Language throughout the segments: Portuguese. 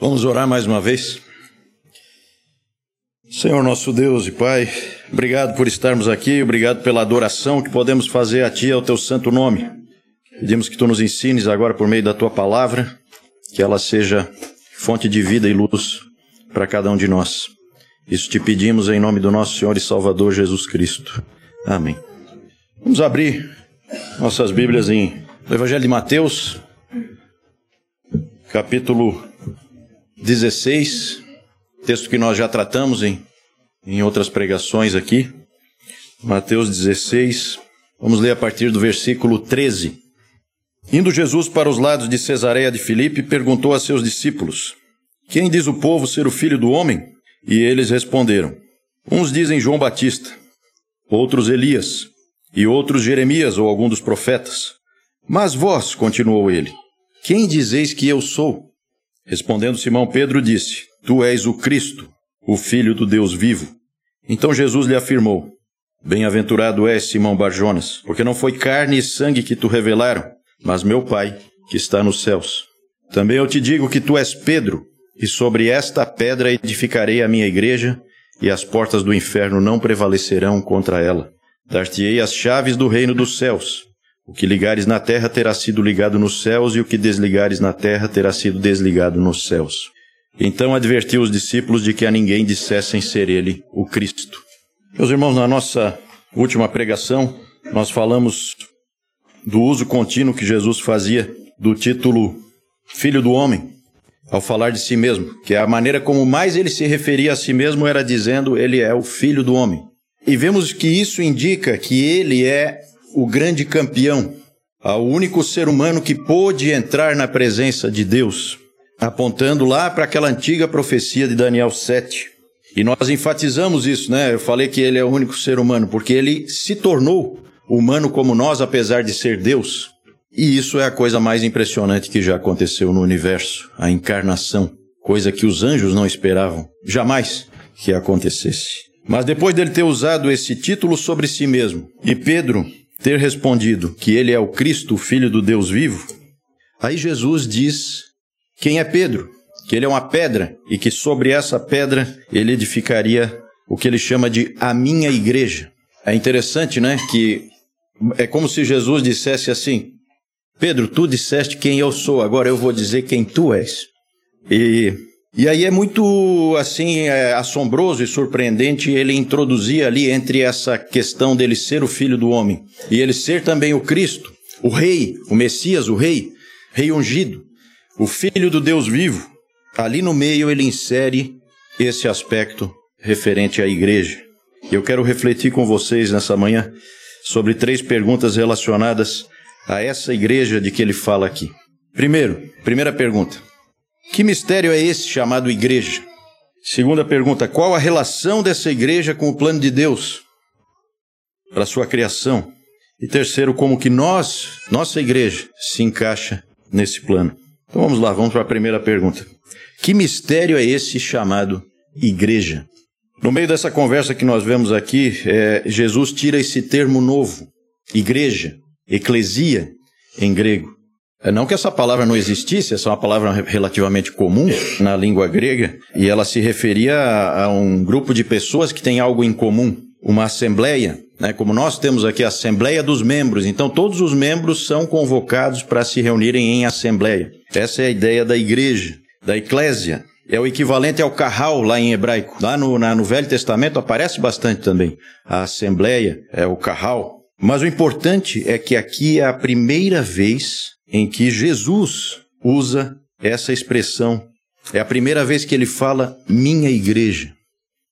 Vamos orar mais uma vez. Senhor nosso Deus e Pai, obrigado por estarmos aqui, obrigado pela adoração que podemos fazer a Ti, ao Teu santo nome. Pedimos que Tu nos ensines agora por meio da Tua palavra, que ela seja fonte de vida e luz para cada um de nós. Isso te pedimos em nome do nosso Senhor e Salvador Jesus Cristo. Amém. Vamos abrir nossas Bíblias em no Evangelho de Mateus, capítulo 16, texto que nós já tratamos em, em outras pregações aqui. Mateus 16, vamos ler a partir do versículo 13. Indo Jesus para os lados de Cesareia de Filipe, perguntou a seus discípulos: Quem diz o povo ser o filho do homem? E eles responderam: Uns dizem João Batista, outros Elias, e outros Jeremias ou algum dos profetas. Mas vós, continuou ele, quem dizeis que eu sou? Respondendo Simão Pedro, disse: Tu és o Cristo, o Filho do Deus vivo. Então Jesus lhe afirmou: Bem-aventurado és, Simão Barjonas, porque não foi carne e sangue que tu revelaram, mas meu Pai, que está nos céus. Também eu te digo que tu és Pedro, e sobre esta pedra edificarei a minha igreja, e as portas do inferno não prevalecerão contra ela. Dar-te-ei as chaves do reino dos céus. O que ligares na terra terá sido ligado nos céus, e o que desligares na terra terá sido desligado nos céus. Então advertiu os discípulos de que a ninguém dissessem ser ele o Cristo. Meus irmãos, na nossa última pregação, nós falamos do uso contínuo que Jesus fazia do título Filho do Homem, ao falar de si mesmo, que a maneira como mais ele se referia a si mesmo era dizendo ele é o Filho do Homem. E vemos que isso indica que ele é o grande campeão, o único ser humano que pôde entrar na presença de Deus, apontando lá para aquela antiga profecia de Daniel 7. E nós enfatizamos isso, né? Eu falei que ele é o único ser humano, porque ele se tornou humano como nós, apesar de ser Deus. E isso é a coisa mais impressionante que já aconteceu no universo, a encarnação, coisa que os anjos não esperavam jamais que acontecesse. Mas depois dele ter usado esse título sobre si mesmo, e Pedro ter respondido que ele é o Cristo, o Filho do Deus vivo, aí Jesus diz quem é Pedro, que ele é uma pedra e que sobre essa pedra ele edificaria o que ele chama de a minha igreja. É interessante, né, que é como se Jesus dissesse assim: Pedro, tu disseste quem eu sou, agora eu vou dizer quem tu és. E e aí é muito assim é, assombroso e surpreendente ele introduzir ali entre essa questão dele ser o filho do homem e ele ser também o Cristo, o rei, o Messias, o rei, rei ungido, o filho do Deus vivo. Ali no meio ele insere esse aspecto referente à igreja. Eu quero refletir com vocês nessa manhã sobre três perguntas relacionadas a essa igreja de que ele fala aqui. Primeiro, primeira pergunta: que mistério é esse chamado igreja? Segunda pergunta: qual a relação dessa igreja com o plano de Deus para sua criação? E terceiro, como que nós, nossa igreja, se encaixa nesse plano? Então vamos lá, vamos para a primeira pergunta. Que mistério é esse chamado igreja? No meio dessa conversa que nós vemos aqui, é, Jesus tira esse termo novo, igreja, eclesia, em grego. É, não que essa palavra não existisse, essa é uma palavra relativamente comum na língua grega, e ela se referia a, um grupo de pessoas que têm algo em comum, uma assembleia, né? como nós temos aqui a assembleia dos membros, então todos os membros são convocados para se reunirem em assembleia. Essa é a ideia da igreja, da eclésia. É o equivalente ao carral lá em hebraico. Lá no, na, no Velho Testamento aparece bastante também. A assembleia é o carral. Mas o importante é que aqui é a primeira vez em que Jesus usa essa expressão. É a primeira vez que ele fala minha igreja.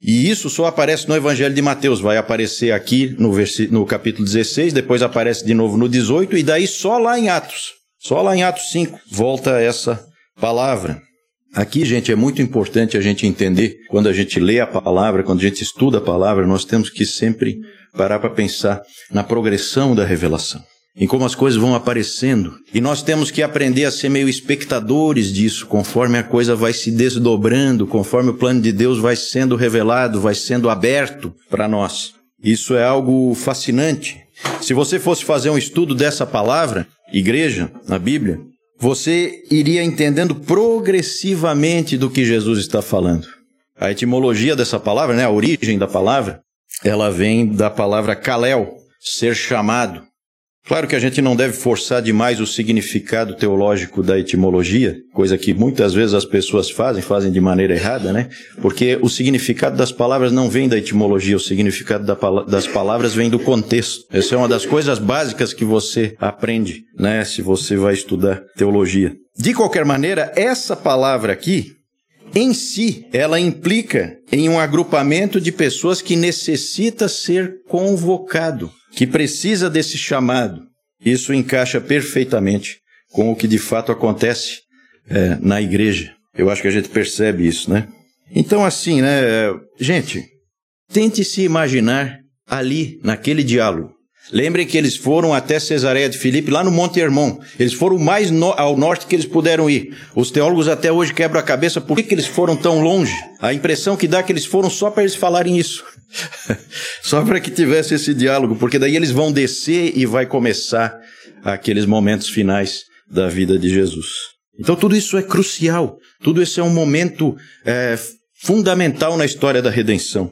E isso só aparece no Evangelho de Mateus. Vai aparecer aqui no, no capítulo 16, depois aparece de novo no 18, e daí só lá em Atos. Só lá em Atos 5 volta essa palavra. Aqui, gente, é muito importante a gente entender, quando a gente lê a palavra, quando a gente estuda a palavra, nós temos que sempre parar para pensar na progressão da revelação em como as coisas vão aparecendo. E nós temos que aprender a ser meio espectadores disso, conforme a coisa vai se desdobrando, conforme o plano de Deus vai sendo revelado, vai sendo aberto para nós. Isso é algo fascinante. Se você fosse fazer um estudo dessa palavra, igreja, na Bíblia, você iria entendendo progressivamente do que Jesus está falando. A etimologia dessa palavra, né, a origem da palavra, ela vem da palavra kalel, ser chamado. Claro que a gente não deve forçar demais o significado teológico da etimologia, coisa que muitas vezes as pessoas fazem, fazem de maneira errada, né? Porque o significado das palavras não vem da etimologia, o significado das palavras vem do contexto. Essa é uma das coisas básicas que você aprende, né? Se você vai estudar teologia. De qualquer maneira, essa palavra aqui, em si, ela implica em um agrupamento de pessoas que necessita ser convocado que precisa desse chamado. Isso encaixa perfeitamente com o que de fato acontece é, na igreja. Eu acho que a gente percebe isso, né? Então, assim, né, gente, tente se imaginar ali, naquele diálogo. Lembrem que eles foram até Cesareia de Filipe, lá no Monte Hermon. Eles foram mais no, ao norte que eles puderam ir. Os teólogos até hoje quebram a cabeça por que, que eles foram tão longe. A impressão que dá é que eles foram só para eles falarem isso. só para que tivesse esse diálogo, porque daí eles vão descer e vai começar aqueles momentos finais da vida de Jesus. Então tudo isso é crucial. Tudo isso é um momento é, fundamental na história da redenção.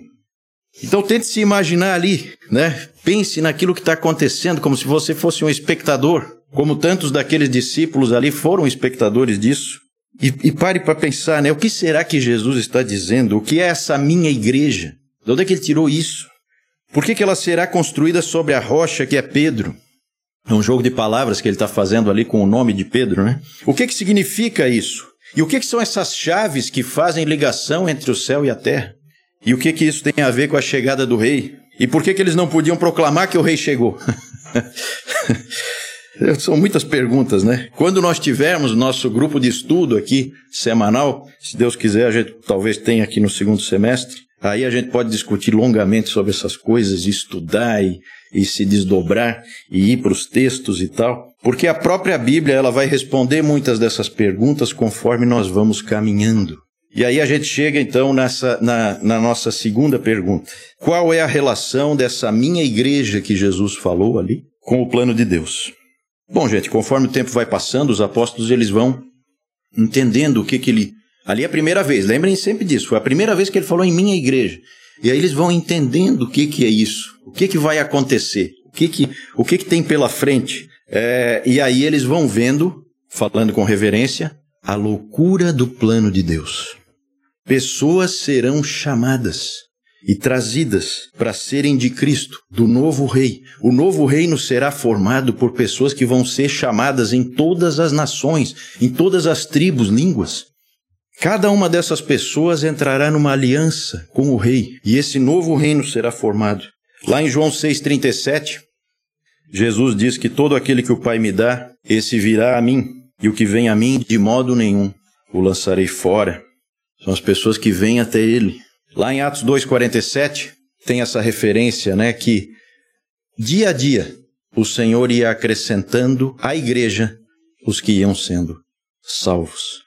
Então tente se imaginar ali, né? Pense naquilo que está acontecendo como se você fosse um espectador, como tantos daqueles discípulos ali foram espectadores disso. E, e pare para pensar, né? O que será que Jesus está dizendo? O que é essa minha igreja? De onde é que ele tirou isso? Por que, que ela será construída sobre a rocha que é Pedro? É um jogo de palavras que ele está fazendo ali com o nome de Pedro, né? O que, que significa isso? E o que, que são essas chaves que fazem ligação entre o céu e a terra? E o que, que isso tem a ver com a chegada do rei? E por que, que eles não podiam proclamar que o rei chegou? São muitas perguntas, né? Quando nós tivermos nosso grupo de estudo aqui, semanal, se Deus quiser, a gente talvez tenha aqui no segundo semestre, aí a gente pode discutir longamente sobre essas coisas, estudar e, e se desdobrar e ir para os textos e tal. Porque a própria Bíblia ela vai responder muitas dessas perguntas conforme nós vamos caminhando. E aí a gente chega então nessa, na, na nossa segunda pergunta. Qual é a relação dessa minha igreja que Jesus falou ali com o plano de Deus? Bom, gente, conforme o tempo vai passando, os apóstolos eles vão entendendo o que que ele... Ali é a primeira vez, lembrem sempre disso, foi a primeira vez que ele falou em minha igreja. E aí eles vão entendendo o que que é isso, o que que vai acontecer, o que que, o que, que tem pela frente. É, e aí eles vão vendo, falando com reverência, a loucura do plano de Deus. Pessoas serão chamadas e trazidas para serem de Cristo, do novo rei. O novo reino será formado por pessoas que vão ser chamadas em todas as nações, em todas as tribos, línguas. Cada uma dessas pessoas entrará numa aliança com o rei, e esse novo reino será formado. Lá em João 6,37, Jesus diz que todo aquele que o Pai me dá, esse virá a mim, e o que vem a mim, de modo nenhum o lançarei fora. São as pessoas que vêm até ele. Lá em Atos 2:47 tem essa referência, né, que dia a dia o Senhor ia acrescentando à igreja os que iam sendo salvos.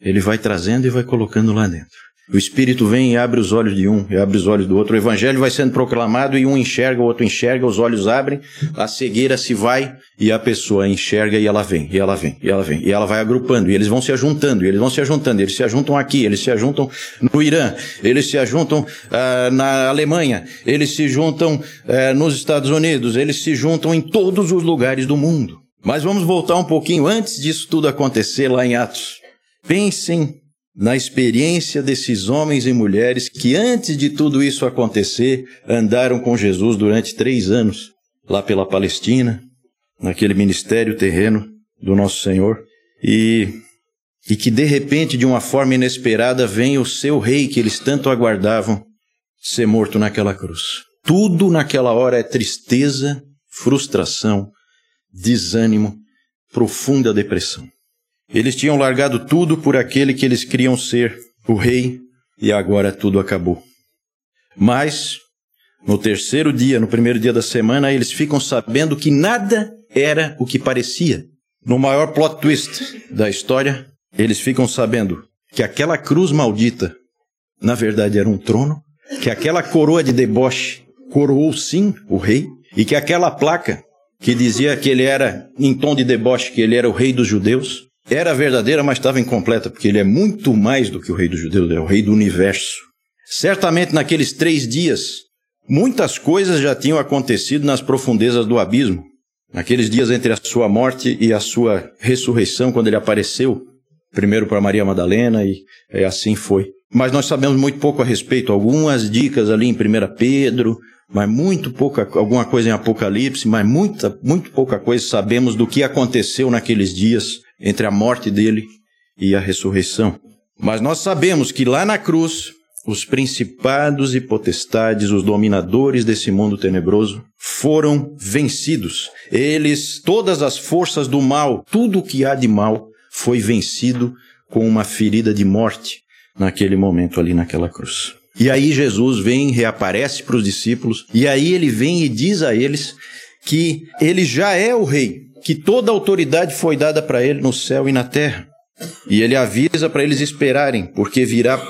Ele vai trazendo e vai colocando lá dentro. O Espírito vem e abre os olhos de um e abre os olhos do outro. O Evangelho vai sendo proclamado e um enxerga, o outro enxerga, os olhos abrem, a cegueira se vai e a pessoa enxerga e ela vem, e ela vem, e ela vem. E ela vai agrupando, e eles vão se ajuntando, e eles vão se ajuntando. Eles se ajuntam aqui, eles se ajuntam no Irã, eles se ajuntam uh, na Alemanha, eles se juntam uh, nos Estados Unidos, eles se juntam em todos os lugares do mundo. Mas vamos voltar um pouquinho antes disso tudo acontecer lá em Atos. Pensem na experiência desses homens e mulheres que, antes de tudo isso acontecer, andaram com Jesus durante três anos, lá pela Palestina, naquele ministério terreno do nosso Senhor, e, e que de repente, de uma forma inesperada, vem o seu rei que eles tanto aguardavam ser morto naquela cruz. Tudo naquela hora é tristeza, frustração, desânimo, profunda depressão. Eles tinham largado tudo por aquele que eles queriam ser, o rei, e agora tudo acabou. Mas, no terceiro dia, no primeiro dia da semana, eles ficam sabendo que nada era o que parecia. No maior plot twist da história, eles ficam sabendo que aquela cruz maldita, na verdade, era um trono, que aquela coroa de deboche coroou sim o rei, e que aquela placa que dizia que ele era, em tom de deboche, que ele era o rei dos judeus, era verdadeira, mas estava incompleta, porque ele é muito mais do que o rei dos judeus, é o rei do universo. Certamente naqueles três dias, muitas coisas já tinham acontecido nas profundezas do abismo. Naqueles dias entre a sua morte e a sua ressurreição, quando ele apareceu, primeiro para Maria Madalena, e, e assim foi. Mas nós sabemos muito pouco a respeito, algumas dicas ali em 1 Pedro, mas muito pouca, alguma coisa em Apocalipse, mas muita, muito pouca coisa sabemos do que aconteceu naqueles dias entre a morte dele e a ressurreição. Mas nós sabemos que lá na cruz, os principados e potestades, os dominadores desse mundo tenebroso, foram vencidos. Eles, todas as forças do mal, tudo o que há de mal, foi vencido com uma ferida de morte naquele momento ali naquela cruz. E aí Jesus vem, reaparece para os discípulos, e aí ele vem e diz a eles que ele já é o rei, que toda autoridade foi dada para ele no céu e na terra. E ele avisa para eles esperarem, porque virá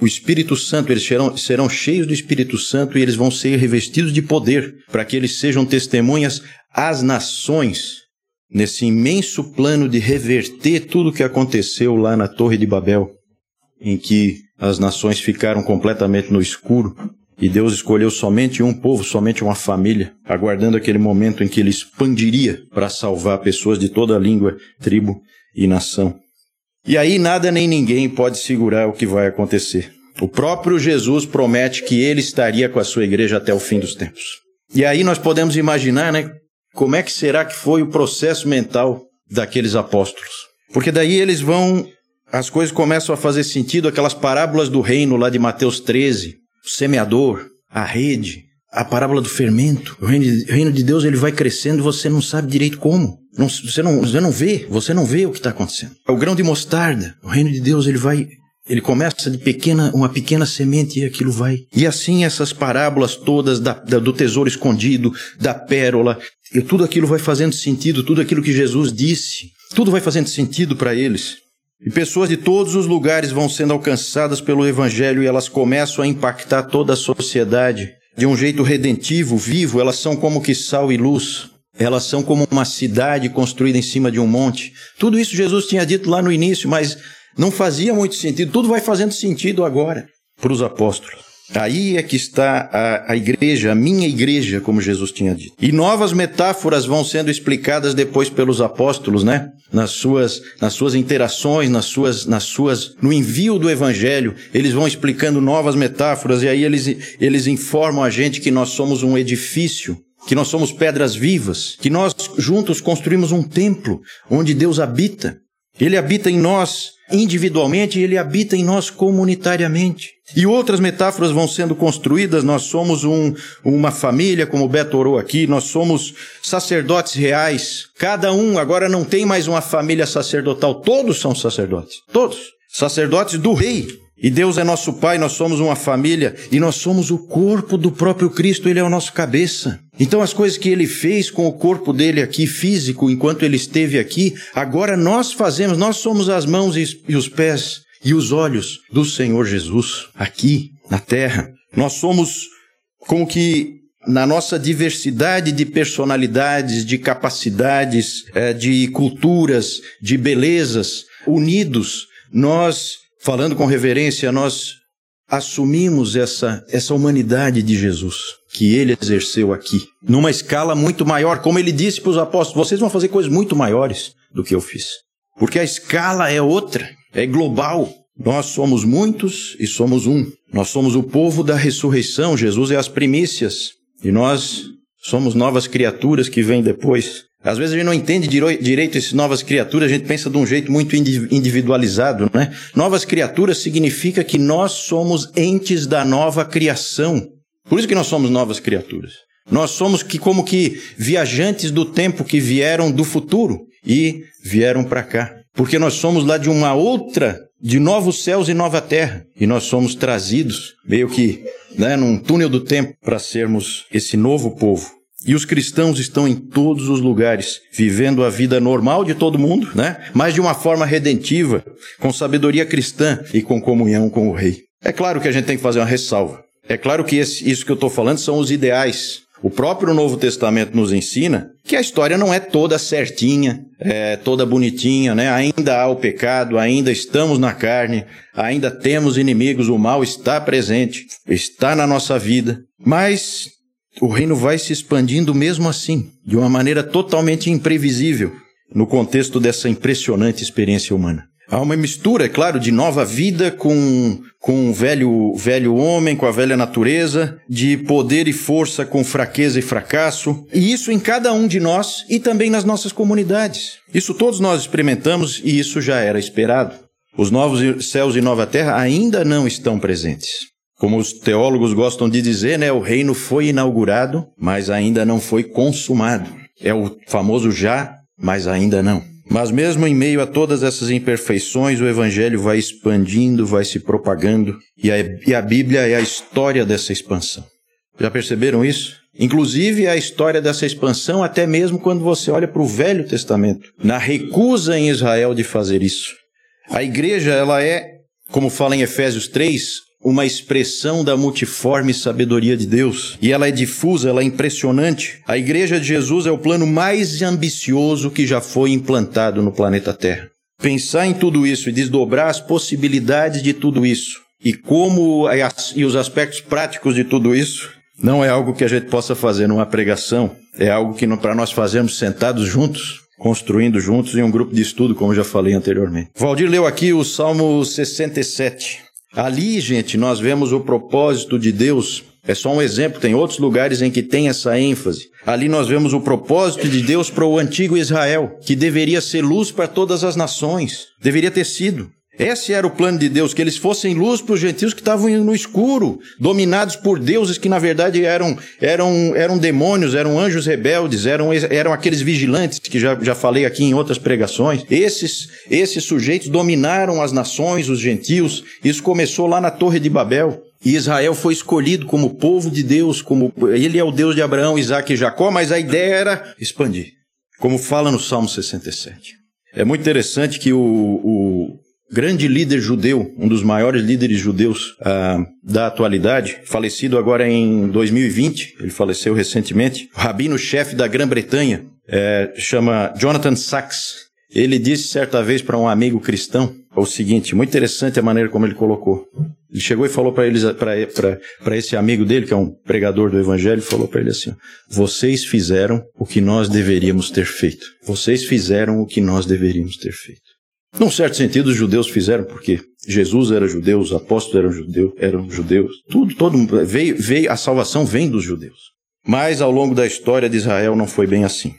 o Espírito Santo, eles serão, serão cheios do Espírito Santo e eles vão ser revestidos de poder, para que eles sejam testemunhas às nações, nesse imenso plano de reverter tudo o que aconteceu lá na Torre de Babel, em que as nações ficaram completamente no escuro e Deus escolheu somente um povo, somente uma família, aguardando aquele momento em que ele expandiria para salvar pessoas de toda língua, tribo e nação. E aí nada nem ninguém pode segurar o que vai acontecer. O próprio Jesus promete que ele estaria com a sua igreja até o fim dos tempos. E aí nós podemos imaginar, né, como é que será que foi o processo mental daqueles apóstolos? Porque daí eles vão as coisas começam a fazer sentido, aquelas parábolas do reino lá de Mateus 13, o semeador, a rede, a parábola do fermento. O reino de, o reino de Deus ele vai crescendo e você não sabe direito como. Não, você, não, você não vê, você não vê o que está acontecendo. O grão de mostarda, o reino de Deus ele vai ele começa de pequena, uma pequena semente e aquilo vai. E assim essas parábolas todas da, da, do tesouro escondido, da pérola, e tudo aquilo vai fazendo sentido, tudo aquilo que Jesus disse, tudo vai fazendo sentido para eles. E pessoas de todos os lugares vão sendo alcançadas pelo Evangelho e elas começam a impactar toda a sociedade de um jeito redentivo, vivo. Elas são como que sal e luz. Elas são como uma cidade construída em cima de um monte. Tudo isso Jesus tinha dito lá no início, mas não fazia muito sentido. Tudo vai fazendo sentido agora para os apóstolos. Aí é que está a, a, igreja, a minha igreja, como Jesus tinha dito. E novas metáforas vão sendo explicadas depois pelos apóstolos, né? Nas suas, nas suas interações, nas suas, nas suas, no envio do evangelho, eles vão explicando novas metáforas e aí eles, eles informam a gente que nós somos um edifício, que nós somos pedras vivas, que nós juntos construímos um templo onde Deus habita. Ele habita em nós individualmente e ele habita em nós comunitariamente. E outras metáforas vão sendo construídas. Nós somos um, uma família, como o Beto orou aqui, nós somos sacerdotes reais. Cada um agora não tem mais uma família sacerdotal, todos são sacerdotes. Todos. Sacerdotes do rei. E Deus é nosso Pai, nós somos uma família e nós somos o corpo do próprio Cristo, Ele é o nosso cabeça. Então, as coisas que Ele fez com o corpo dele aqui, físico, enquanto Ele esteve aqui, agora nós fazemos, nós somos as mãos e os pés e os olhos do Senhor Jesus, aqui na terra. Nós somos como que na nossa diversidade de personalidades, de capacidades, eh, de culturas, de belezas, unidos, nós falando com reverência, nós assumimos essa, essa humanidade de Jesus que ele exerceu aqui, numa escala muito maior, como ele disse para os apóstolos: vocês vão fazer coisas muito maiores do que eu fiz, porque a escala é outra, é global. Nós somos muitos e somos um. Nós somos o povo da ressurreição. Jesus é as primícias e nós somos novas criaturas que vêm depois. Às vezes a gente não entende direito essas novas criaturas, a gente pensa de um jeito muito individualizado, né? Novas criaturas significa que nós somos entes da nova criação. Por isso que nós somos novas criaturas. Nós somos que como que viajantes do tempo que vieram do futuro e vieram para cá. Porque nós somos lá de uma outra, de novos céus e nova terra. E nós somos trazidos meio que, né, num túnel do tempo para sermos esse novo povo. E os cristãos estão em todos os lugares, vivendo a vida normal de todo mundo, né? Mas de uma forma redentiva, com sabedoria cristã e com comunhão com o Rei. É claro que a gente tem que fazer uma ressalva. É claro que esse, isso que eu estou falando são os ideais. O próprio Novo Testamento nos ensina que a história não é toda certinha, é toda bonitinha, né? Ainda há o pecado, ainda estamos na carne, ainda temos inimigos, o mal está presente, está na nossa vida. Mas o reino vai se expandindo mesmo assim, de uma maneira totalmente imprevisível, no contexto dessa impressionante experiência humana. Há uma mistura, é claro, de nova vida com, com o velho, velho homem, com a velha natureza, de poder e força com fraqueza e fracasso, e isso em cada um de nós e também nas nossas comunidades. Isso todos nós experimentamos e isso já era esperado. Os novos céus e nova terra ainda não estão presentes. Como os teólogos gostam de dizer, né, o reino foi inaugurado, mas ainda não foi consumado. É o famoso já, mas ainda não. Mas mesmo em meio a todas essas imperfeições, o Evangelho vai expandindo, vai se propagando, e a, e a Bíblia é a história dessa expansão. Já perceberam isso? Inclusive a história dessa expansão, até mesmo quando você olha para o Velho Testamento, na recusa em Israel de fazer isso. A igreja, ela é, como fala em Efésios 3, uma expressão da multiforme sabedoria de Deus. E ela é difusa, ela é impressionante. A Igreja de Jesus é o plano mais ambicioso que já foi implantado no planeta Terra. Pensar em tudo isso e desdobrar as possibilidades de tudo isso e como e os aspectos práticos de tudo isso não é algo que a gente possa fazer numa pregação, é algo que para nós fazemos sentados juntos, construindo juntos em um grupo de estudo, como já falei anteriormente. Valdir leu aqui o Salmo 67. Ali, gente, nós vemos o propósito de Deus. É só um exemplo, tem outros lugares em que tem essa ênfase. Ali nós vemos o propósito de Deus para o antigo Israel, que deveria ser luz para todas as nações. Deveria ter sido. Esse era o plano de Deus, que eles fossem luz para os gentios que estavam no escuro, dominados por deuses que na verdade eram, eram, eram demônios, eram anjos rebeldes, eram, eram aqueles vigilantes que já, já falei aqui em outras pregações. Esses, esses sujeitos dominaram as nações, os gentios. Isso começou lá na Torre de Babel. E Israel foi escolhido como povo de Deus, como ele é o Deus de Abraão, Isaac e Jacó, mas a ideia era expandir, como fala no Salmo 67. É muito interessante que o, o grande líder judeu, um dos maiores líderes judeus ah, da atualidade, falecido agora em 2020, ele faleceu recentemente, o rabino-chefe da Grã-Bretanha, é, chama Jonathan Sachs. Ele disse certa vez para um amigo cristão o seguinte, muito interessante a maneira como ele colocou. Ele chegou e falou para esse amigo dele, que é um pregador do evangelho, falou para ele assim: "Vocês fizeram o que nós deveríamos ter feito. Vocês fizeram o que nós deveríamos ter feito." Num certo sentido, os judeus fizeram porque Jesus era judeu, os apóstolos eram judeus, eram judeus. Tudo, todo veio, veio, a salvação vem dos judeus. Mas ao longo da história de Israel não foi bem assim.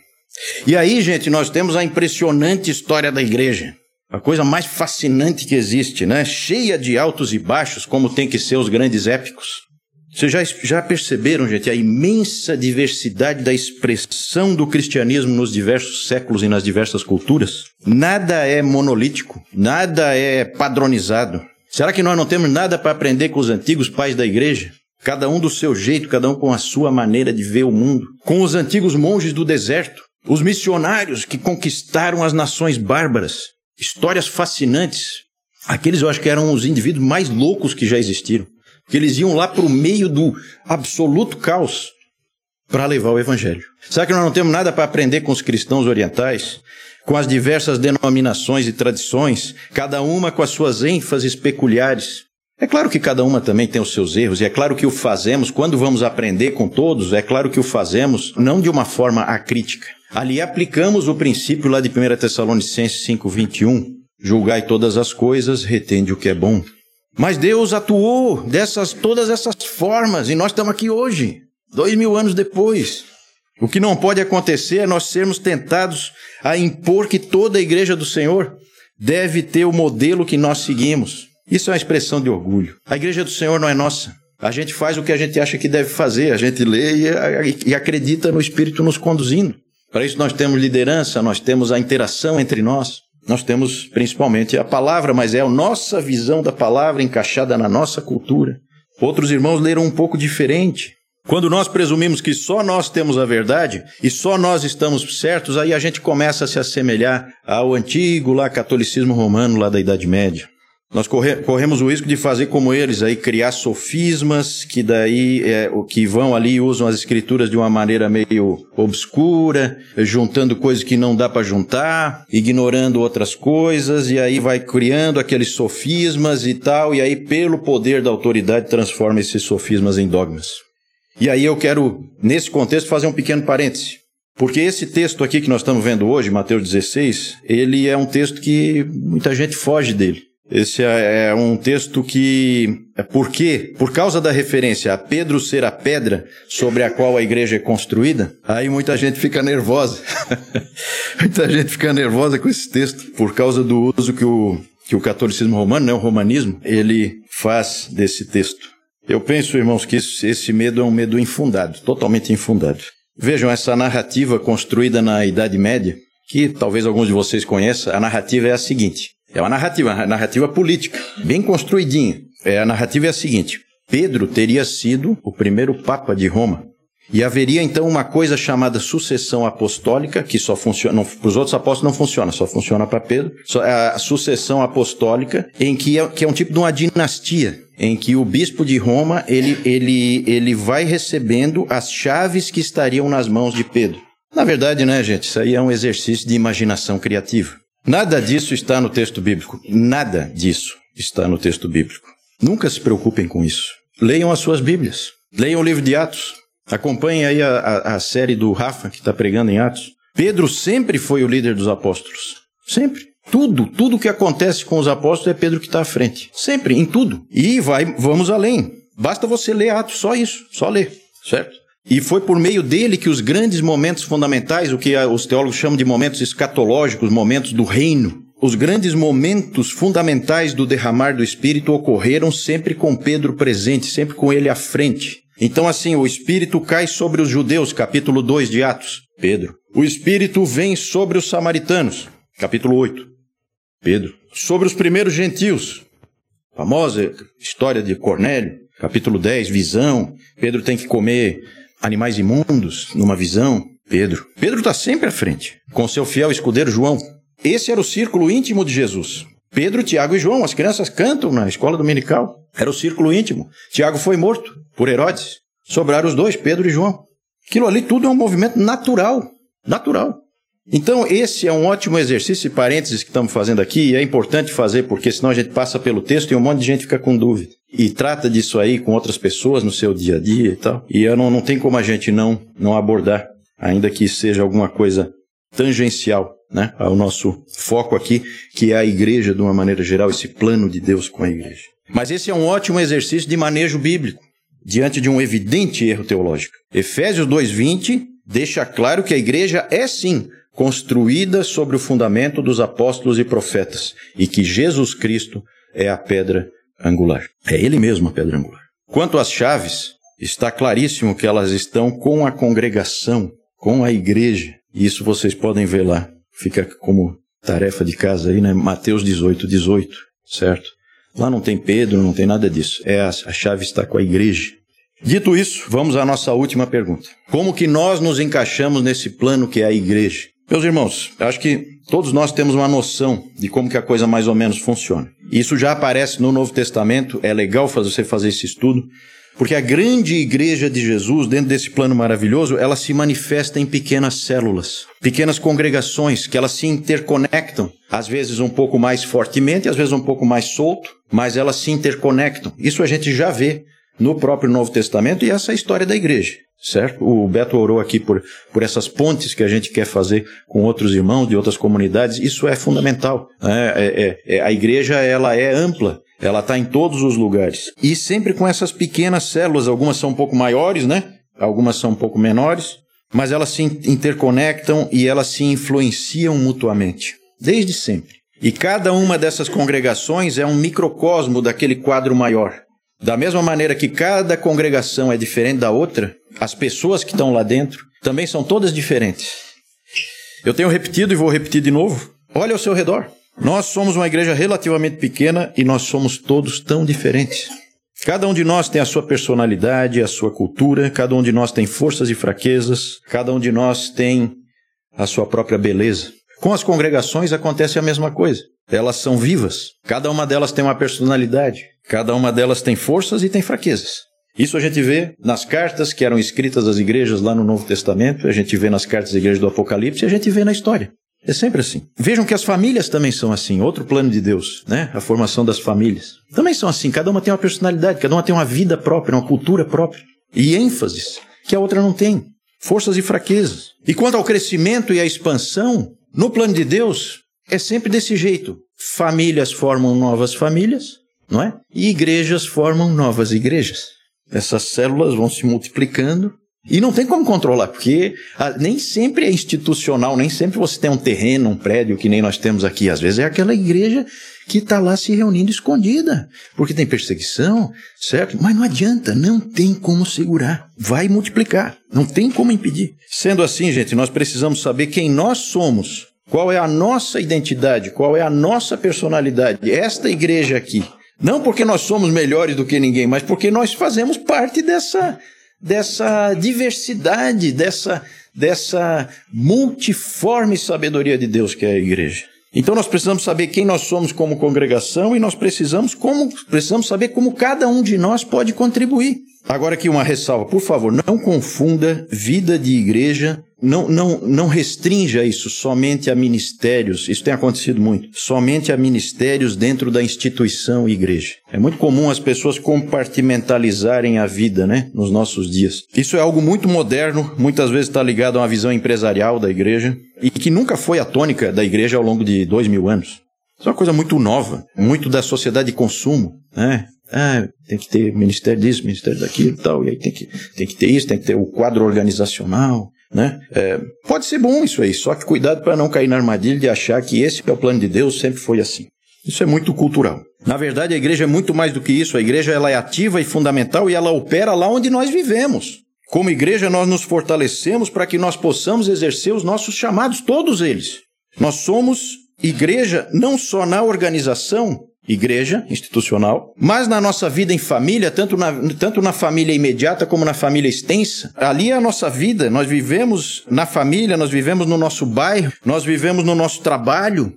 E aí, gente, nós temos a impressionante história da igreja. A coisa mais fascinante que existe, né? Cheia de altos e baixos, como tem que ser os grandes épicos. Vocês já, já perceberam, gente, a imensa diversidade da expressão do cristianismo nos diversos séculos e nas diversas culturas? Nada é monolítico, nada é padronizado. Será que nós não temos nada para aprender com os antigos pais da igreja? Cada um do seu jeito, cada um com a sua maneira de ver o mundo. Com os antigos monges do deserto, os missionários que conquistaram as nações bárbaras. Histórias fascinantes. Aqueles eu acho que eram os indivíduos mais loucos que já existiram que eles iam lá para o meio do absoluto caos para levar o evangelho. Será que nós não temos nada para aprender com os cristãos orientais? Com as diversas denominações e tradições, cada uma com as suas ênfases peculiares. É claro que cada uma também tem os seus erros, e é claro que o fazemos, quando vamos aprender com todos, é claro que o fazemos não de uma forma acrítica. Ali aplicamos o princípio lá de 1 Tessalonicenses 5,21. Julgai todas as coisas, retende o que é bom. Mas Deus atuou dessas todas essas formas e nós estamos aqui hoje, dois mil anos depois. O que não pode acontecer é nós sermos tentados a impor que toda a igreja do Senhor deve ter o modelo que nós seguimos. Isso é uma expressão de orgulho. A igreja do Senhor não é nossa. A gente faz o que a gente acha que deve fazer, a gente lê e, acredita no Espírito nos conduzindo. Para isso nós temos liderança, nós temos a interação entre nós. Nós temos principalmente a palavra, mas é a nossa visão da palavra encaixada na nossa cultura. Outros irmãos leram um pouco diferente. Quando nós presumimos que só nós temos a verdade e só nós estamos certos, aí a gente começa a se assemelhar ao antigo lá catolicismo romano lá da Idade Média. Nós corre, corremos o risco de fazer como eles, aí criar sofismas que daí é, que vão ali e usam as escrituras de uma maneira meio obscura, juntando coisas que não dá para juntar, ignorando outras coisas e aí vai criando aqueles sofismas e tal, e aí pelo poder da autoridade transforma esses sofismas em dogmas. E aí eu quero nesse contexto fazer um pequeno parêntese. Porque esse texto aqui que nós estamos vendo hoje, Mateus 16, ele é um texto que muita gente foge dele. Esse é, é um texto que é por quê? Por causa da referência a Pedro ser a pedra sobre a qual a igreja é construída, aí muita gente fica nervosa. muita gente fica nervosa com esse texto por causa do uso que o, que o catolicismo romano, né, o romanismo, ele faz desse texto. Eu penso, irmãos, que esse medo é um medo infundado, totalmente infundado. Vejam essa narrativa construída na Idade Média, que talvez alguns de vocês conheçam, a narrativa é a seguinte. É uma narrativa, uma narrativa política, bem construidinha. É, a narrativa é a seguinte: Pedro teria sido o primeiro papa de Roma. E haveria então uma coisa chamada sucessão apostólica, que só funciona, para os outros apóstolos não funciona, só funciona para Pedro. A sucessão apostólica, em que é, que é um tipo de uma dinastia, em que o bispo de Roma ele, ele, ele vai recebendo as chaves que estariam nas mãos de Pedro. Na verdade, né, gente, isso aí é um exercício de imaginação criativa. Nada disso está no texto bíblico. Nada disso está no texto bíblico. Nunca se preocupem com isso. Leiam as suas Bíblias. Leiam o livro de Atos. Acompanhem aí a, a, a série do Rafa, que está pregando em Atos. Pedro sempre foi o líder dos apóstolos. Sempre. Tudo, tudo que acontece com os apóstolos é Pedro que está à frente. Sempre, em tudo. E vai, vamos além. Basta você ler Atos, só isso, só ler, certo? E foi por meio dele que os grandes momentos fundamentais, o que os teólogos chamam de momentos escatológicos, momentos do reino, os grandes momentos fundamentais do derramar do Espírito ocorreram sempre com Pedro presente, sempre com ele à frente. Então, assim, o Espírito cai sobre os judeus, capítulo 2 de Atos, Pedro. O Espírito vem sobre os samaritanos, capítulo 8, Pedro. Sobre os primeiros gentios, famosa história de Cornélio, capítulo 10, visão. Pedro tem que comer animais imundos numa visão? Pedro. Pedro está sempre à frente, com seu fiel escudeiro João. Esse era o círculo íntimo de Jesus. Pedro, Tiago e João, as crianças cantam na escola dominical. Era o círculo íntimo. Tiago foi morto por Herodes. Sobraram os dois, Pedro e João. Aquilo ali tudo é um movimento natural. Natural. Então, esse é um ótimo exercício, parênteses que estamos fazendo aqui, e é importante fazer, porque senão a gente passa pelo texto e um monte de gente fica com dúvida. E trata disso aí com outras pessoas no seu dia a dia e tal. E eu não, não tem como a gente não, não abordar, ainda que seja alguma coisa tangencial né, ao nosso foco aqui, que é a igreja de uma maneira geral, esse plano de Deus com a igreja. Mas esse é um ótimo exercício de manejo bíblico, diante de um evidente erro teológico. Efésios 2,20 deixa claro que a igreja é sim construída sobre o fundamento dos apóstolos e profetas, e que Jesus Cristo é a pedra angular. É Ele mesmo a pedra angular. Quanto às chaves, está claríssimo que elas estão com a congregação, com a igreja. E isso vocês podem ver lá. Fica como tarefa de casa aí, né? Mateus 18, 18, certo? Lá não tem Pedro, não tem nada disso. É a, a chave está com a igreja. Dito isso, vamos à nossa última pergunta. Como que nós nos encaixamos nesse plano que é a igreja? Meus irmãos, acho que todos nós temos uma noção de como que a coisa mais ou menos funciona. Isso já aparece no Novo Testamento, é legal você fazer esse estudo, porque a grande igreja de Jesus, dentro desse plano maravilhoso, ela se manifesta em pequenas células, pequenas congregações que elas se interconectam, às vezes um pouco mais fortemente, às vezes um pouco mais solto, mas elas se interconectam. Isso a gente já vê no próprio Novo Testamento e essa é a história da igreja certo? O Beto orou aqui por, por essas pontes que a gente quer fazer com outros irmãos de outras comunidades. Isso é fundamental. Né? É, é, é, a igreja ela é ampla. Ela está em todos os lugares. E sempre com essas pequenas células, algumas são um pouco maiores, né? Algumas são um pouco menores, mas elas se interconectam e elas se influenciam mutuamente, desde sempre. E cada uma dessas congregações é um microcosmo daquele quadro maior. Da mesma maneira que cada congregação é diferente da outra, as pessoas que estão lá dentro também são todas diferentes. Eu tenho repetido e vou repetir de novo. Olha ao seu redor. Nós somos uma igreja relativamente pequena e nós somos todos tão diferentes. Cada um de nós tem a sua personalidade, a sua cultura, cada um de nós tem forças e fraquezas, cada um de nós tem a sua própria beleza. Com as congregações acontece a mesma coisa. elas são vivas. Cada uma delas tem uma personalidade. Cada uma delas tem forças e tem fraquezas. Isso a gente vê nas cartas que eram escritas às igrejas lá no Novo Testamento, a gente vê nas cartas das igrejas do Apocalipse a gente vê na história. É sempre assim. Vejam que as famílias também são assim, outro plano de Deus, né? A formação das famílias. Também são assim, cada uma tem uma personalidade, cada uma tem uma vida própria, uma cultura própria e ênfases que a outra não tem, forças e fraquezas. E quanto ao crescimento e à expansão, no plano de Deus é sempre desse jeito. Famílias formam novas famílias, não é? E igrejas formam novas igrejas. Essas células vão se multiplicando e não tem como controlar, porque nem sempre é institucional, nem sempre você tem um terreno, um prédio que nem nós temos aqui. Às vezes é aquela igreja que está lá se reunindo escondida, porque tem perseguição, certo? Mas não adianta, não tem como segurar. Vai multiplicar, não tem como impedir. Sendo assim, gente, nós precisamos saber quem nós somos, qual é a nossa identidade, qual é a nossa personalidade. Esta igreja aqui. Não porque nós somos melhores do que ninguém, mas porque nós fazemos parte dessa dessa diversidade, dessa, dessa multiforme sabedoria de Deus que é a igreja. Então nós precisamos saber quem nós somos como congregação e nós precisamos como precisamos saber como cada um de nós pode contribuir. Agora aqui uma ressalva, por favor, não confunda vida de igreja não, não, não restrinja isso somente a ministérios, isso tem acontecido muito, somente a ministérios dentro da instituição igreja. É muito comum as pessoas compartimentalizarem a vida, né, nos nossos dias. Isso é algo muito moderno, muitas vezes está ligado a uma visão empresarial da igreja, e que nunca foi a tônica da igreja ao longo de dois mil anos. Isso é uma coisa muito nova, muito da sociedade de consumo, né? Ah, tem que ter ministério disso, ministério daquilo e tal, e aí tem que, tem que ter isso, tem que ter o quadro organizacional, né? É, pode ser bom isso aí, só que cuidado para não cair na armadilha de achar que esse é o plano de Deus, sempre foi assim. Isso é muito cultural. Na verdade, a igreja é muito mais do que isso. A igreja ela é ativa e fundamental e ela opera lá onde nós vivemos. Como igreja, nós nos fortalecemos para que nós possamos exercer os nossos chamados, todos eles. Nós somos igreja não só na organização, igreja institucional, mas na nossa vida em família, tanto na, tanto na família imediata como na família extensa, ali é a nossa vida. Nós vivemos na família, nós vivemos no nosso bairro, nós vivemos no nosso trabalho,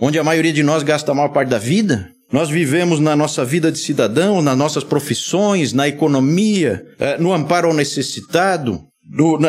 onde a maioria de nós gasta a maior parte da vida. Nós vivemos na nossa vida de cidadão, nas nossas profissões, na economia, eh, no amparo ao necessitado,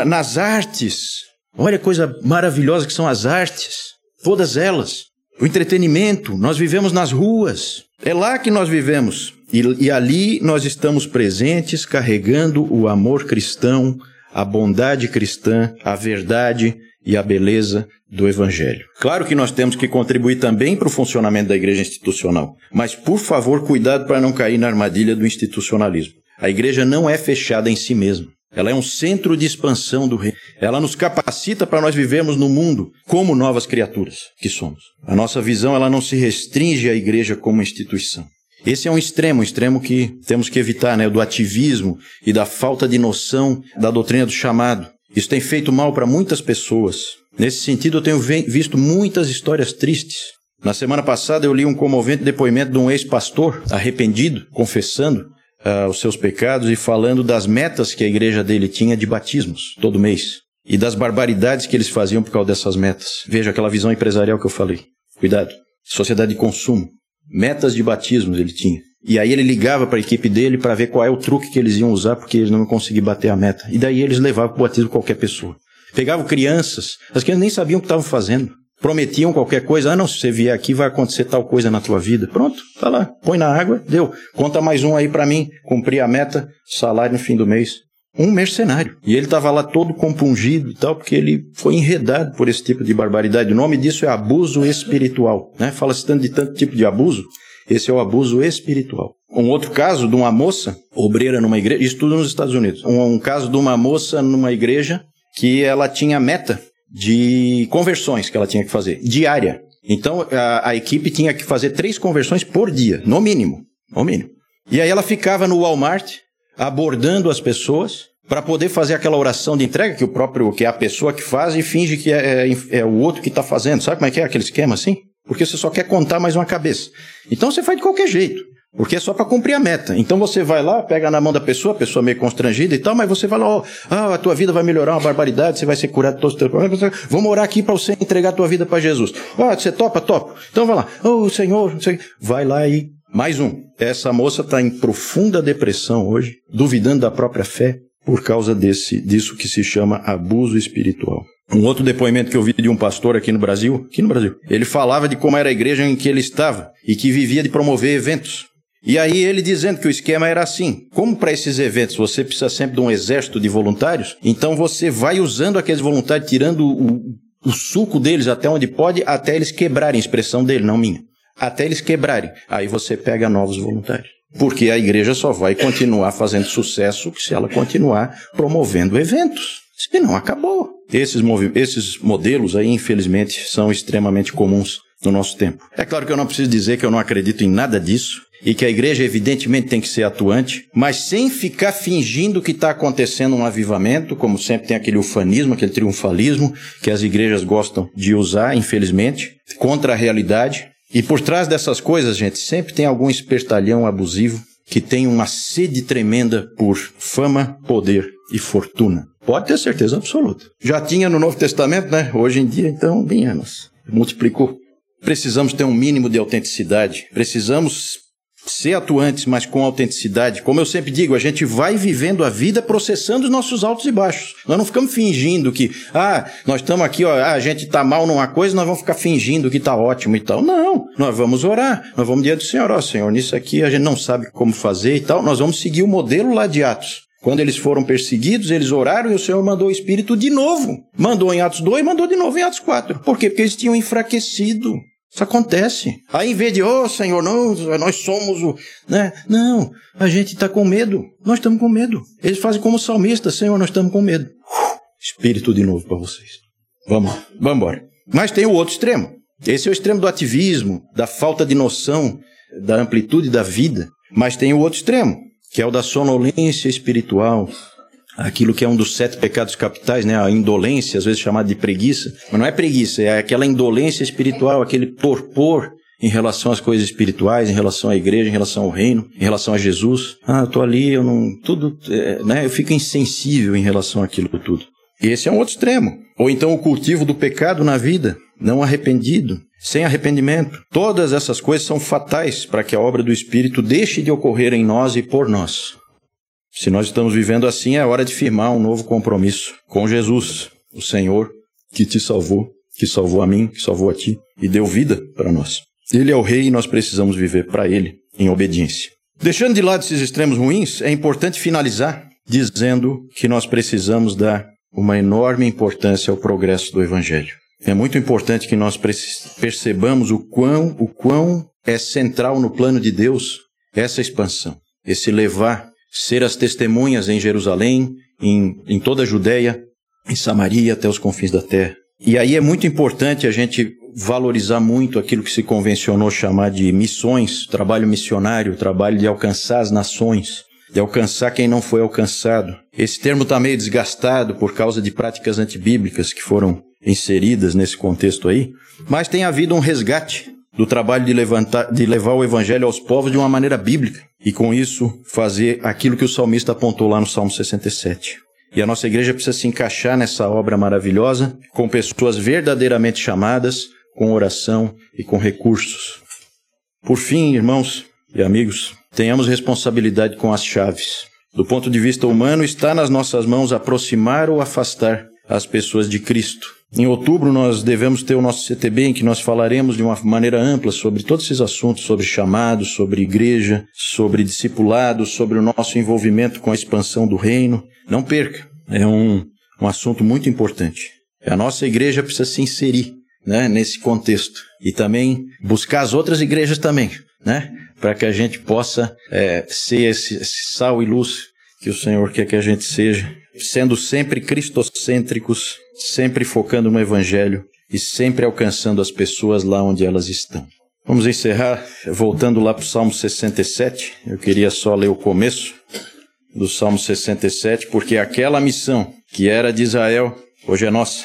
nas artes. Olha a coisa maravilhosa que são as artes, todas elas o entretenimento, nós vivemos nas ruas. É lá que nós vivemos. E, e, ali nós estamos presentes, carregando o amor cristão, a bondade cristã, a verdade e a beleza do Evangelho. Claro que nós temos que contribuir também para o funcionamento da igreja institucional, mas por favor, cuidado para não cair na armadilha do institucionalismo. A igreja não é fechada em si mesma. Ela é um centro de expansão do reino. Ela nos capacita para nós vivermos no mundo como novas criaturas que somos. A nossa visão ela não se restringe à igreja como instituição. Esse é um extremo, um extremo que temos que evitar, né, do ativismo e da falta de noção da doutrina do chamado. Isso tem feito mal para muitas pessoas. Nesse sentido, eu tenho visto muitas histórias tristes. Na semana passada, eu li um comovente depoimento de um ex-pastor arrependido, confessando uh, os seus pecados e falando das metas que a igreja dele tinha de batismos todo mês e das barbaridades que eles faziam por causa dessas metas. Veja aquela visão empresarial que eu falei. Cuidado. Sociedade de consumo. Metas de batismos ele tinha. E aí ele ligava para a equipe dele para ver qual é o truque que eles iam usar porque eles não conseguiam bater a meta. E daí eles levavam para o batismo qualquer pessoa. Pegavam crianças, as crianças nem sabiam o que estavam fazendo prometiam qualquer coisa, ah não, se você vier aqui vai acontecer tal coisa na tua vida. Pronto, tá lá, põe na água, deu. Conta mais um aí para mim, cumprir a meta, salário no fim do mês. Um mercenário. E ele estava lá todo compungido e tal, porque ele foi enredado por esse tipo de barbaridade. O nome disso é abuso espiritual. Né? Fala-se tanto de tanto tipo de abuso. Esse é o abuso espiritual. Um outro caso de uma moça, obreira numa igreja, isso tudo nos Estados Unidos. Um, um caso de uma moça numa igreja que ela tinha meta de conversões que ela tinha que fazer, diária. Então a, a, equipe tinha que fazer três conversões por dia, no mínimo. No mínimo. E aí ela ficava no Walmart abordando as pessoas para poder fazer aquela oração de entrega que o próprio, que é a pessoa que faz e finge que é, é, é o outro que está fazendo. Sabe como é que é aquele esquema assim? porque você só quer contar mais uma cabeça. Então você faz de qualquer jeito. Porque é só para cumprir a meta. Então você vai lá, pega na mão da pessoa, a pessoa meio constrangida e tal, mas você vai lá, ó, ah, a tua vida vai melhorar uma barbaridade, você vai ser curado de todos os teus problemas. Vamos orar aqui para você entregar a tua vida para Jesus. Ah, você topa? Topa. Então vai lá. Oh, Senhor, vai lá e mais um. Essa moça está em profunda depressão hoje, duvidando da própria fé por causa desse disso que se chama abuso espiritual. Um outro depoimento que eu vi de um pastor aqui no Brasil, aqui no Brasil, ele falava de como era a igreja em que ele estava e que vivia de promover eventos. E aí ele dizendo que o esquema era assim: como para esses eventos você precisa sempre de um exército de voluntários, então você vai usando aqueles voluntários, tirando o, o suco deles até onde pode, até eles quebrarem, expressão dele, não minha. Até eles quebrarem. Aí você pega novos voluntários. Porque a igreja só vai continuar fazendo sucesso se ela continuar promovendo eventos. Senão acabou. Esses, esses modelos aí, infelizmente, são extremamente comuns no nosso tempo. É claro que eu não preciso dizer que eu não acredito em nada disso e que a igreja evidentemente tem que ser atuante, mas sem ficar fingindo que está acontecendo um avivamento, como sempre tem aquele ufanismo, aquele triunfalismo que as igrejas gostam de usar, infelizmente, contra a realidade. E por trás dessas coisas, gente, sempre tem algum espertalhão abusivo que tem uma sede tremenda por fama, poder e fortuna. Pode ter certeza absoluta. Já tinha no Novo Testamento, né? Hoje em dia, então, bem anos. Multiplicou. Precisamos ter um mínimo de autenticidade. Precisamos ser atuantes, mas com autenticidade. Como eu sempre digo, a gente vai vivendo a vida processando os nossos altos e baixos. Nós não ficamos fingindo que, ah, nós estamos aqui, ó, ah, a gente está mal numa coisa, nós vamos ficar fingindo que está ótimo e tal. Não, nós vamos orar, nós vamos diante do Senhor, ó, Senhor, nisso aqui a gente não sabe como fazer e tal. Nós vamos seguir o modelo lá de Atos. Quando eles foram perseguidos, eles oraram e o Senhor mandou o Espírito de novo. Mandou em Atos 2 e mandou de novo em Atos 4. Por quê? Porque eles tinham enfraquecido. Isso acontece. Aí, em vez de, oh Senhor, não, nós somos o. Né? Não, a gente está com medo. Nós estamos com medo. Eles fazem como salmista: Senhor, nós estamos com medo. Espírito de novo para vocês. Vamos vamos embora. Mas tem o outro extremo. Esse é o extremo do ativismo, da falta de noção da amplitude da vida. Mas tem o outro extremo, que é o da sonolência espiritual, aquilo que é um dos sete pecados capitais, né? A indolência, às vezes chamada de preguiça. Mas não é preguiça, é aquela indolência espiritual, aquele torpor em relação às coisas espirituais, em relação à igreja, em relação ao reino, em relação a Jesus. Ah, eu tô ali, eu não. Tudo. É, né? Eu fico insensível em relação àquilo tudo. Esse é um outro extremo. Ou então o cultivo do pecado na vida, não arrependido, sem arrependimento. Todas essas coisas são fatais para que a obra do Espírito deixe de ocorrer em nós e por nós. Se nós estamos vivendo assim, é hora de firmar um novo compromisso com Jesus, o Senhor que te salvou, que salvou a mim, que salvou a ti e deu vida para nós. Ele é o Rei e nós precisamos viver para Ele em obediência. Deixando de lado esses extremos ruins, é importante finalizar dizendo que nós precisamos dar uma enorme importância ao progresso do Evangelho. É muito importante que nós percebamos o quão, o quão é central no plano de Deus essa expansão, esse levar ser as testemunhas em Jerusalém, em, em toda a Judéia, em Samaria, até os confins da terra. E aí é muito importante a gente valorizar muito aquilo que se convencionou chamar de missões, trabalho missionário, trabalho de alcançar as nações, de alcançar quem não foi alcançado. Esse termo está meio desgastado por causa de práticas antibíblicas que foram inseridas nesse contexto aí, mas tem havido um resgate do trabalho de, levantar, de levar o evangelho aos povos de uma maneira bíblica e com isso fazer aquilo que o salmista apontou lá no Salmo 67. E a nossa igreja precisa se encaixar nessa obra maravilhosa, com pessoas verdadeiramente chamadas, com oração e com recursos. Por fim, irmãos e amigos, tenhamos responsabilidade com as chaves. Do ponto de vista humano, está nas nossas mãos aproximar ou afastar as pessoas de Cristo. Em outubro, nós devemos ter o nosso CTB, em que nós falaremos de uma maneira ampla sobre todos esses assuntos, sobre chamados, sobre igreja, sobre discipulado, sobre o nosso envolvimento com a expansão do reino. Não perca, é um, um assunto muito importante. A nossa igreja precisa se inserir né, nesse contexto e também buscar as outras igrejas também, né, para que a gente possa é, ser esse, esse sal e luz que o Senhor quer que a gente seja, sendo sempre cristocêntricos, sempre focando no Evangelho e sempre alcançando as pessoas lá onde elas estão. Vamos encerrar voltando lá para o Salmo 67. Eu queria só ler o começo do Salmo 67, porque aquela missão que era de Israel, hoje é nossa.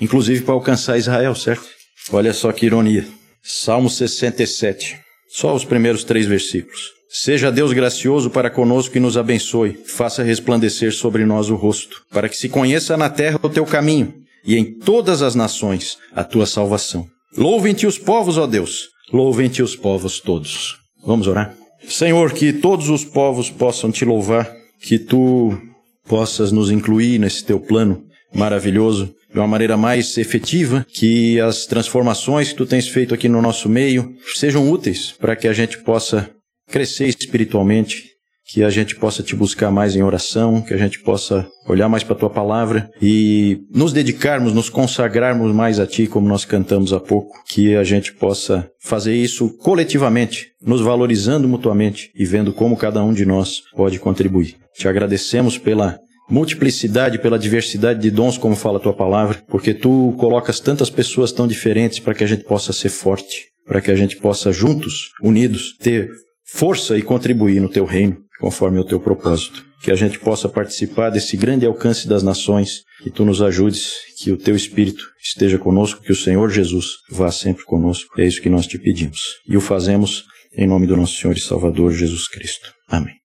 Inclusive para alcançar Israel, certo? Olha só que ironia. Salmo 67. Só os primeiros três versículos. Seja Deus gracioso para conosco e nos abençoe, faça resplandecer sobre nós o rosto, para que se conheça na terra o teu caminho e em todas as nações a tua salvação. Louvem-te os povos, ó Deus, louvem-te os povos todos. Vamos orar? Senhor, que todos os povos possam te louvar, que tu possas nos incluir nesse teu plano maravilhoso de uma maneira mais efetiva, que as transformações que tu tens feito aqui no nosso meio sejam úteis para que a gente possa crescer espiritualmente, que a gente possa te buscar mais em oração, que a gente possa olhar mais para a tua palavra e nos dedicarmos, nos consagrarmos mais a ti, como nós cantamos há pouco, que a gente possa fazer isso coletivamente, nos valorizando mutuamente e vendo como cada um de nós pode contribuir. Te agradecemos pela multiplicidade, pela diversidade de dons, como fala a tua palavra, porque tu colocas tantas pessoas tão diferentes para que a gente possa ser forte, para que a gente possa juntos, unidos, ter força e contribuir no teu reino, conforme o teu propósito. Que a gente possa participar desse grande alcance das nações, que tu nos ajudes, que o teu Espírito esteja conosco, que o Senhor Jesus vá sempre conosco. É isso que nós te pedimos. E o fazemos em nome do nosso Senhor e Salvador Jesus Cristo. Amém.